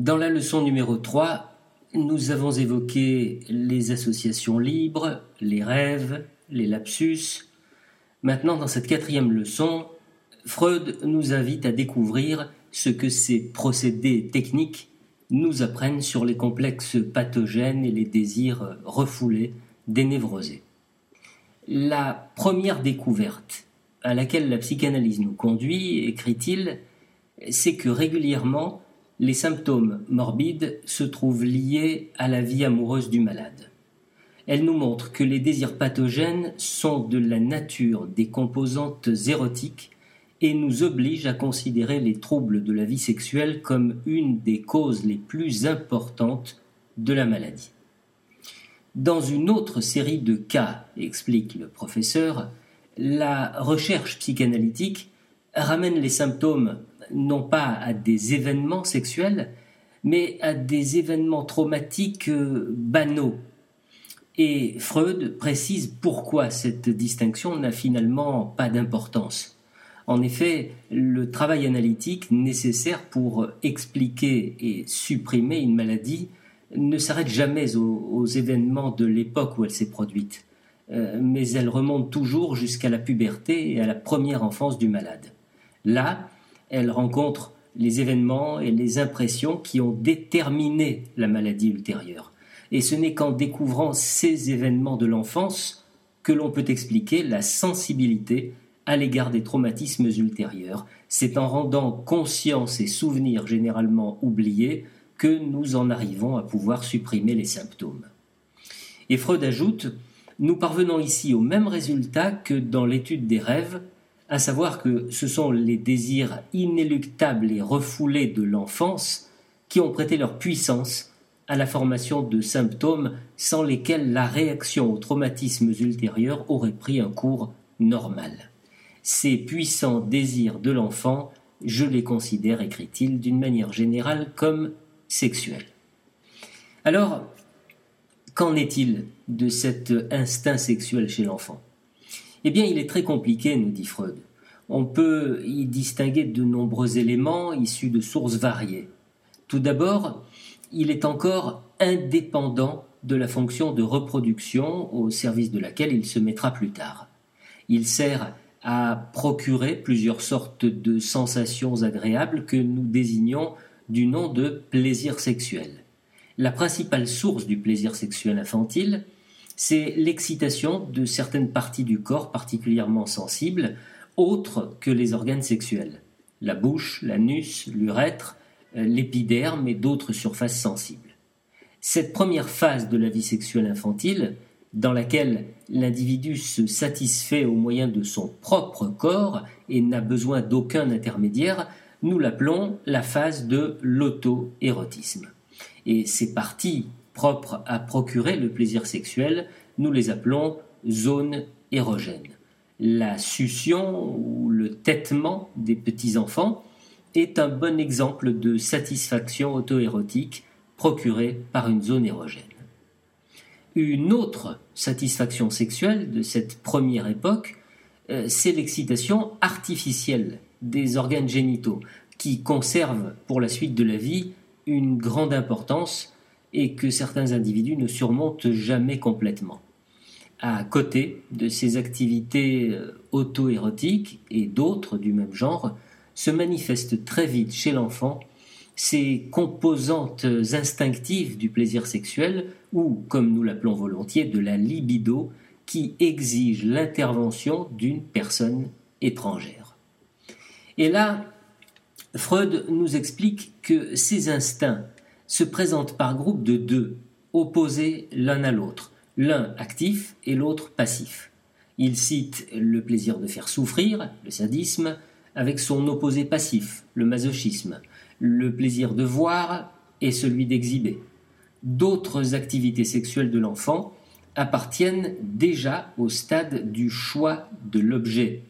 Dans la leçon numéro 3, nous avons évoqué les associations libres, les rêves, les lapsus. Maintenant, dans cette quatrième leçon, Freud nous invite à découvrir ce que ces procédés techniques nous apprennent sur les complexes pathogènes et les désirs refoulés des névrosés. La première découverte à laquelle la psychanalyse nous conduit, écrit-il, c'est que régulièrement les symptômes morbides se trouvent liés à la vie amoureuse du malade. Elle nous montre que les désirs pathogènes sont de la nature des composantes érotiques et nous oblige à considérer les troubles de la vie sexuelle comme une des causes les plus importantes de la maladie. Dans une autre série de cas, explique le professeur, la recherche psychanalytique ramène les symptômes non pas à des événements sexuels, mais à des événements traumatiques euh, banaux. Et Freud précise pourquoi cette distinction n'a finalement pas d'importance. En effet, le travail analytique nécessaire pour expliquer et supprimer une maladie ne s'arrête jamais aux, événements de l'époque où elle s'est produite, euh, mais elle remonte toujours jusqu'à la puberté et à la première enfance du malade. Là, elle rencontre les événements et les impressions qui ont déterminé la maladie ultérieure. Et ce n'est qu'en découvrant ces événements de l'enfance que l'on peut expliquer la sensibilité à l'égard des traumatismes ultérieurs. C'est en rendant conscience et souvenirs généralement oubliés que nous en arrivons à pouvoir supprimer les symptômes. Et Freud ajoute Nous parvenons ici au même résultat que dans l'étude des rêves à savoir que ce sont les désirs inéluctables et refoulés de l'enfance qui ont prêté leur puissance à la formation de symptômes sans lesquels la réaction aux traumatismes ultérieurs aurait pris un cours normal. Ces puissants désirs de l'enfant, je les considère, écrit-il, d'une manière générale comme sexuels. Alors, qu'en est-il de cet instinct sexuel chez l'enfant? Eh bien, il est très compliqué, nous dit Freud. On peut y distinguer de nombreux éléments issus de sources variées. Tout d'abord, il est encore indépendant de la fonction de reproduction au service de laquelle il se mettra plus tard. Il sert à procurer plusieurs sortes de sensations agréables que nous désignons du nom de plaisir sexuel. La principale source du plaisir sexuel infantile, c'est l'excitation de certaines parties du corps particulièrement sensibles, autres que les organes sexuels. La bouche, l'anus, l'urètre, euh, l'épiderme et d'autres surfaces sensibles. Cette première phase de la vie sexuelle infantile, dans laquelle l'individu se satisfait au moyen de son propre corps et n'a besoin d'aucun intermédiaire, nous l'appelons la phase de l'auto-érotisme. Et ces parties propres à procurer le plaisir sexuel, nous les appelons zones érogènes. La succion ou le têtement des petits-enfants est un bon exemple de satisfaction auto-érotique procurée par une zone érogène. Une autre satisfaction sexuelle de cette première époque, euh, c'est l'excitation artificielle des organes génitaux, qui conservent pour la suite de la vie une grande importance et que certains individus ne surmontent jamais complètement. À côté de ces activités euh, auto-érotiques et d'autres du même genre, se manifestent très vite chez l'enfant ces composantes instinctives du plaisir sexuel ou, comme nous l'appelons volontiers, de la libido qui exige l'intervention d'une personne étrangère. Et là, Freud nous explique que ces instincts se présentent par groupe de deux, opposés l'un à l'autre, l'un actif et l'autre passif. Il cite le plaisir de faire souffrir, le sadisme, avec son opposé passif, le masochisme, le plaisir de voir et celui d'exhiber. D'autres activités sexuelles de l'enfant appartiennent déjà au stade du choix de l'objet,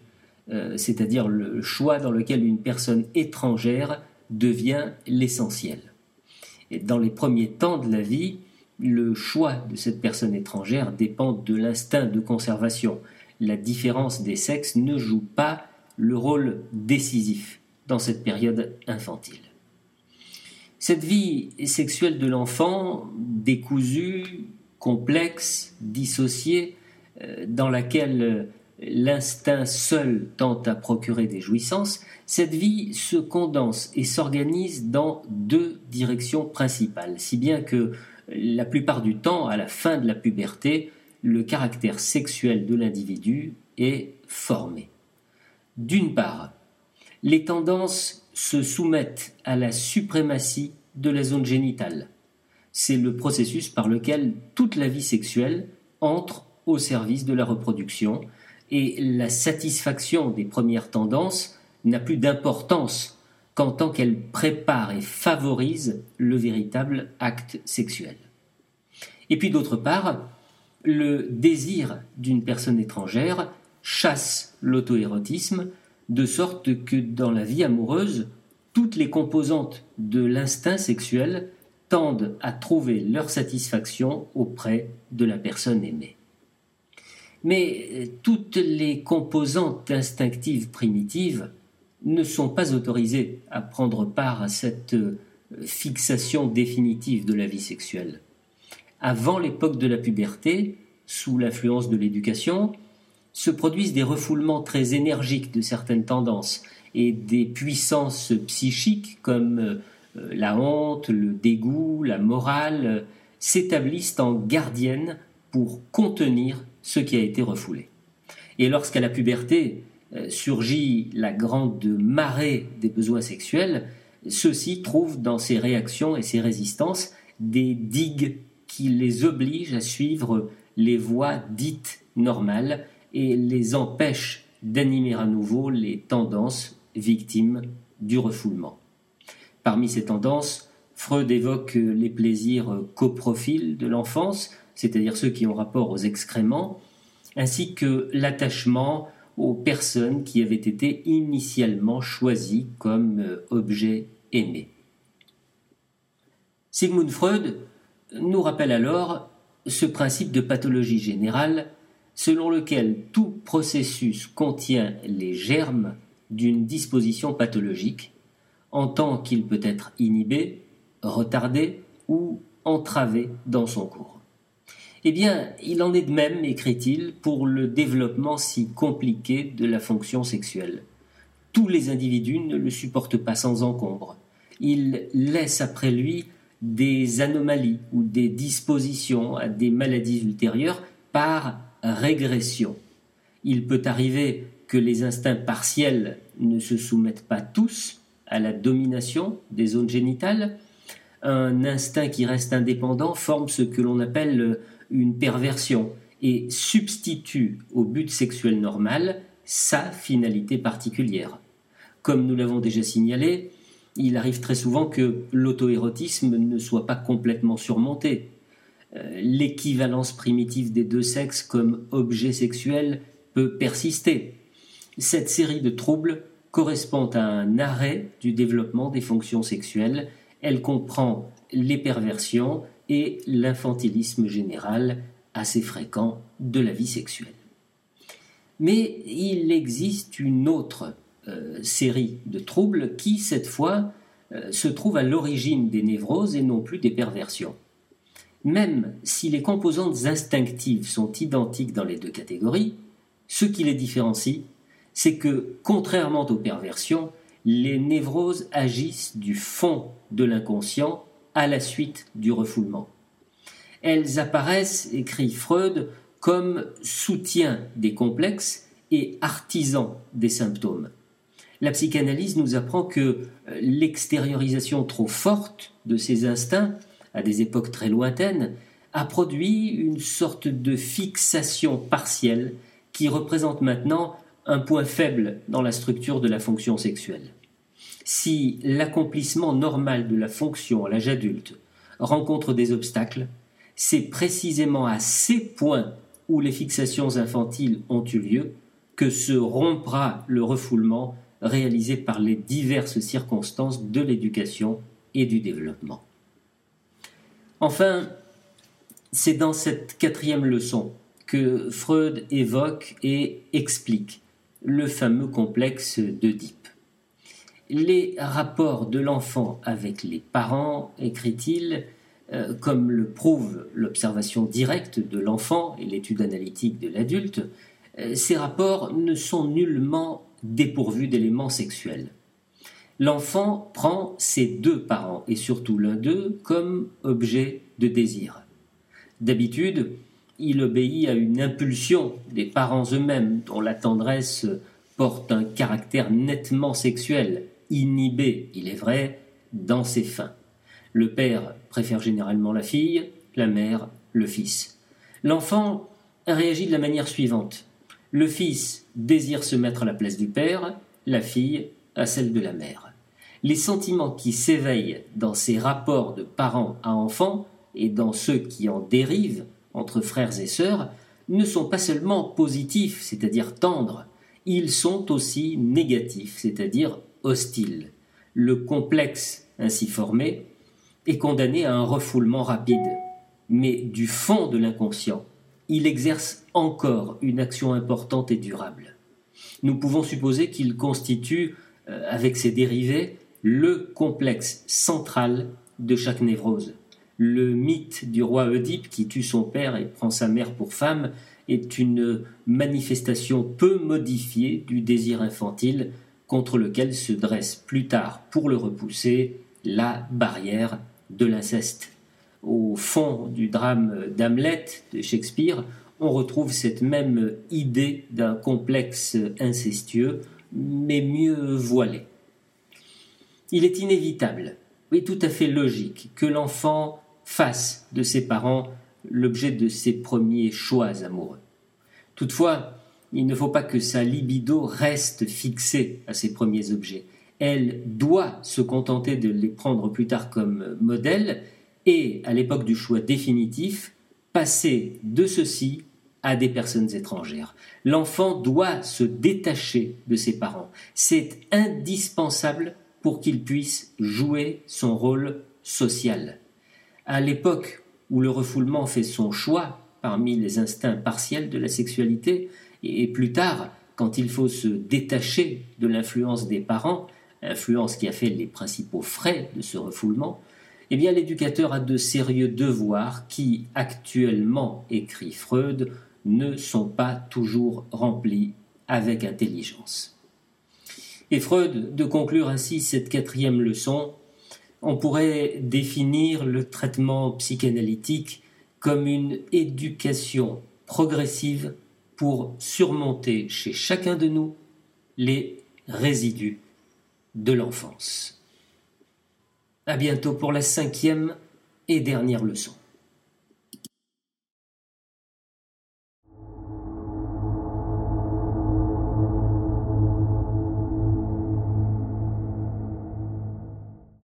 euh, c'est-à-dire le choix dans lequel une personne étrangère devient l'essentiel dans les premiers temps de la vie, le choix de cette personne étrangère dépend de l'instinct de conservation. La différence des sexes ne joue pas le rôle décisif dans cette période infantile. Cette vie sexuelle de l'enfant, décousue, complexe, dissociée, euh, dans laquelle l'instinct seul tente à procurer des jouissances, cette vie se condense et s'organise dans deux directions principales, si bien que la plupart du temps, à la fin de la puberté, le caractère sexuel de l'individu est formé. D'une part, les tendances se soumettent à la suprématie de la zone génitale. C'est le processus par lequel toute la vie sexuelle entre au service de la reproduction et la satisfaction des premières tendances n'a plus d'importance qu'en tant qu'elle prépare et favorise le véritable acte sexuel. Et puis d'autre part, le désir d'une personne étrangère chasse l'auto-érotisme de sorte que dans la vie amoureuse, toutes les composantes de l'instinct sexuel tendent à trouver leur satisfaction auprès de la personne aimée. Mais euh, toutes les composantes instinctives primitives ne sont pas autorisées à prendre part à cette euh, fixation définitive de la vie sexuelle. Avant l'époque de la puberté, sous l'influence de l'éducation, se produisent des refoulements très énergiques de certaines tendances et des puissances psychiques comme euh, la honte, le dégoût, la morale s'établissent en gardiennes pour contenir ce qui a été refoulé. Et lorsqu'à la puberté euh, surgit la grande marée des besoins sexuels, ceux-ci trouvent dans ces réactions et ces résistances des digues qui les obligent à suivre les voies dites normales et les empêchent d'animer à nouveau les tendances victimes du refoulement. Parmi ces tendances, Freud évoque les plaisirs coprophiles de l'enfance, c'est-à-dire ceux qui ont rapport aux excréments, ainsi que l'attachement aux personnes qui avaient été initialement choisies comme euh, objets aimés. Sigmund Freud nous rappelle alors ce principe de pathologie générale selon lequel tout processus contient les germes d'une disposition pathologique en tant qu'il peut être inhibé, retardé ou entravé dans son cours. Eh bien, il en est de même, écrit-il, pour le développement si compliqué de la fonction sexuelle. Tous les individus ne le supportent pas sans encombre. Il laisse après lui des anomalies ou des dispositions à des maladies ultérieures par régression. Il peut arriver que les instincts partiels ne se soumettent pas tous à la domination des zones génitales. Un instinct qui reste indépendant forme ce que l'on appelle une perversion et substitue au but sexuel normal sa finalité particulière. Comme nous l'avons déjà signalé, il arrive très souvent que l'auto-érotisme ne soit pas complètement surmonté. Euh, l'équivalence primitive des deux sexes comme objet sexuel peut persister. Cette série de troubles correspond à un arrêt du développement des fonctions sexuelles. Elle comprend les perversions et l'infantilisme général assez fréquent de la vie sexuelle. Mais il existe une autre euh, série de troubles qui, cette fois, euh, se trouve à l'origine des névroses et non plus des perversions. Même si les composantes instinctives sont identiques dans les deux catégories, ce qui les différencie, c'est que, contrairement aux perversions, les névroses agissent du fond de l'inconscient à la suite du refoulement. Elles apparaissent, écrit Freud, comme soutien des complexes et artisans des symptômes. La psychanalyse nous apprend que euh, l'extériorisation trop forte de ces instincts, à des époques très lointaines, a produit une sorte de fixation partielle qui représente maintenant un point faible dans la structure de la fonction sexuelle si l'accomplissement normal de la fonction à l'âge adulte rencontre des obstacles, c'est précisément à ces points où les fixations infantiles ont eu lieu que se rompra le refoulement réalisé par les diverses circonstances de l'éducation et du développement. Enfin, c'est dans cette quatrième leçon que Freud évoque et explique le fameux complexe d'Oedipe. Les rapports de l'enfant avec les parents, écrit-il, euh, comme le prouve l'observation directe de l'enfant et l'étude analytique de l'adulte, euh, ces rapports ne sont nullement dépourvus d'éléments sexuels. L'enfant prend ses deux parents, et surtout l'un d'eux, comme objet de désir. D'habitude, il obéit à une impulsion des parents eux-mêmes, dont la tendresse porte un caractère nettement sexuel, inhibé, il est vrai, dans ses fins. Le père préfère généralement la fille, la mère le fils. L'enfant réagit de la manière suivante. Le fils désire se mettre à la place du père, la fille à celle de la mère. Les sentiments qui s'éveillent dans ces rapports de parents à enfants et dans ceux qui en dérivent entre frères et sœurs ne sont pas seulement positifs, c'est-à-dire tendres, ils sont aussi négatifs, c'est-à-dire hostiles. Le complexe ainsi formé est condamné à un refoulement rapide, mais du fond de l'inconscient, il exerce encore une action importante et durable. Nous pouvons supposer qu'il constitue, euh, avec ses dérivés, le complexe central de chaque névrose. Le mythe du roi Oedipe qui tue son père et prend sa mère pour femme est une manifestation peu modifiée du désir infantile contre lequel se dresse plus tard, pour le repousser, la barrière de l'inceste. Au fond du drame d'Hamlet de Shakespeare, on retrouve cette même idée d'un complexe incestueux, mais mieux voilé. Il est inévitable, et tout à fait logique, que l'enfant fasse de ses parents l'objet de ses premiers choix amoureux. Toutefois, il ne faut pas que sa libido reste fixée à ses premiers objets. Elle doit se contenter de les prendre plus tard comme modèle et, à l'époque du choix définitif, passer de ceci à des personnes étrangères. L'enfant doit se détacher de ses parents. C'est indispensable pour qu'il puisse jouer son rôle social. À l'époque où le refoulement fait son choix parmi les instincts partiels de la sexualité, et plus tard, quand il faut se détacher de l'influence des parents, influence qui a fait les principaux frais de ce refoulement, eh bien l'éducateur a de sérieux devoirs qui, actuellement, écrit Freud, ne sont pas toujours remplis avec intelligence. Et Freud, de conclure ainsi cette quatrième leçon, on pourrait définir le traitement psychanalytique comme une éducation progressive pour surmonter chez chacun de nous les résidus de l'enfance. À bientôt pour la cinquième et dernière leçon.